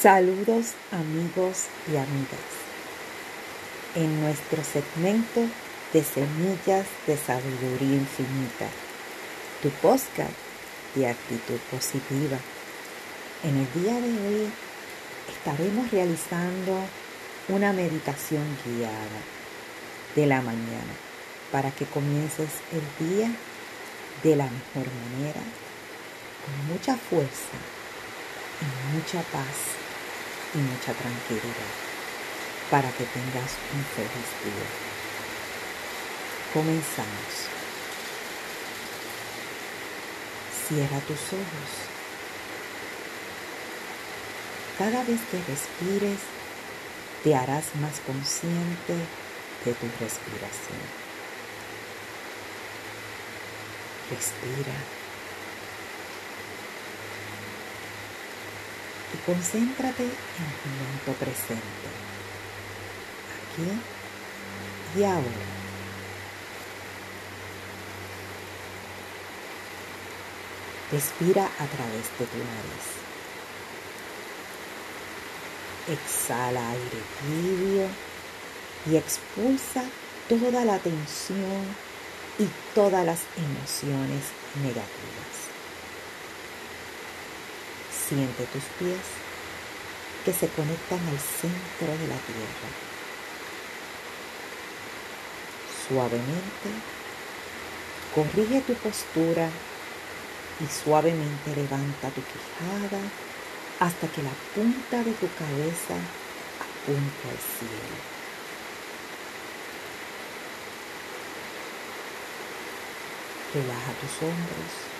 Saludos amigos y amigas. En nuestro segmento de Semillas de Sabiduría Infinita, tu podcast de actitud positiva. En el día de hoy estaremos realizando una meditación guiada de la mañana para que comiences el día de la mejor manera, con mucha fuerza y mucha paz y mucha tranquilidad para que tengas un feliz día. Comenzamos. Cierra tus ojos. Cada vez que respires, te harás más consciente de tu respiración. Respira. Concéntrate en el momento presente, aquí y ahora. Respira a través de tu nariz. Exhala aire tibio y expulsa toda la tensión y todas las emociones negativas. Siente tus pies que se conectan al centro de la tierra. Suavemente corrige tu postura y suavemente levanta tu quijada hasta que la punta de tu cabeza apunte al cielo. Relaja tus hombros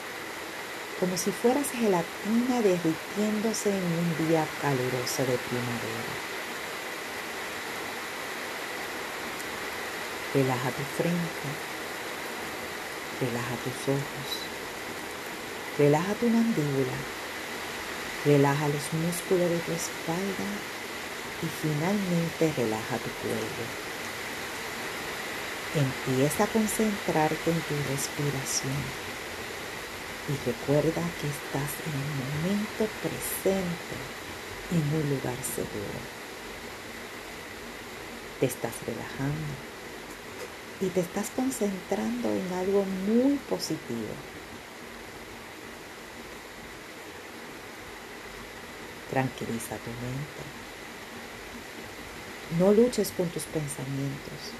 como si fueras gelatina derritiéndose en un día caluroso de primavera. Relaja tu frente, relaja tus ojos, relaja tu mandíbula, relaja los músculos de tu espalda y finalmente relaja tu cuello. Empieza a concentrarte en tu respiración y recuerda que estás en el momento presente en un lugar seguro. Te estás relajando y te estás concentrando en algo muy positivo. Tranquiliza tu mente. No luches con tus pensamientos.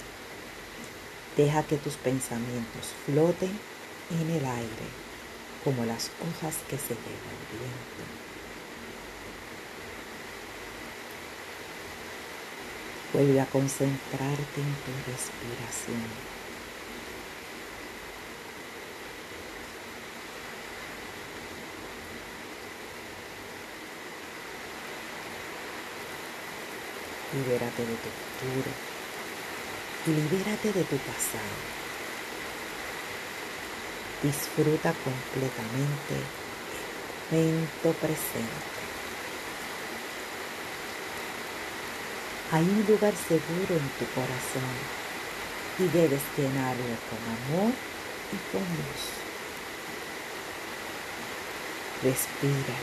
Deja que tus pensamientos floten en el aire como las hojas que se lleva el viento. Vuelve a concentrarte en tu respiración. Libérate de tu futuro y libérate de tu pasado. Disfruta completamente el momento presente. Hay un lugar seguro en tu corazón y debes llenarlo con amor y con luz. Respira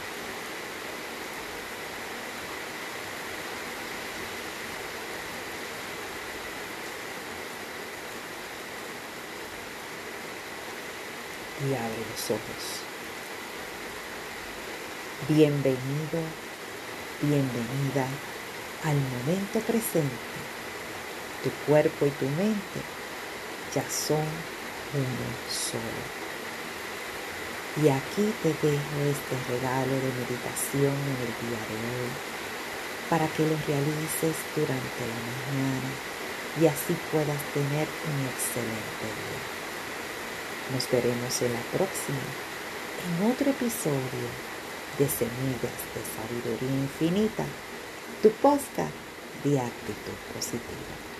y abre los ojos. Bienvenido, bienvenida al momento presente. Tu cuerpo y tu mente ya son uno solo. Y aquí te dejo este regalo de meditación en el día de hoy para que lo realices durante la mañana y así puedas tener un excelente día. Nos veremos en la próxima, en otro episodio de Semillas de Sabiduría Infinita, tu podcast de actitud positiva.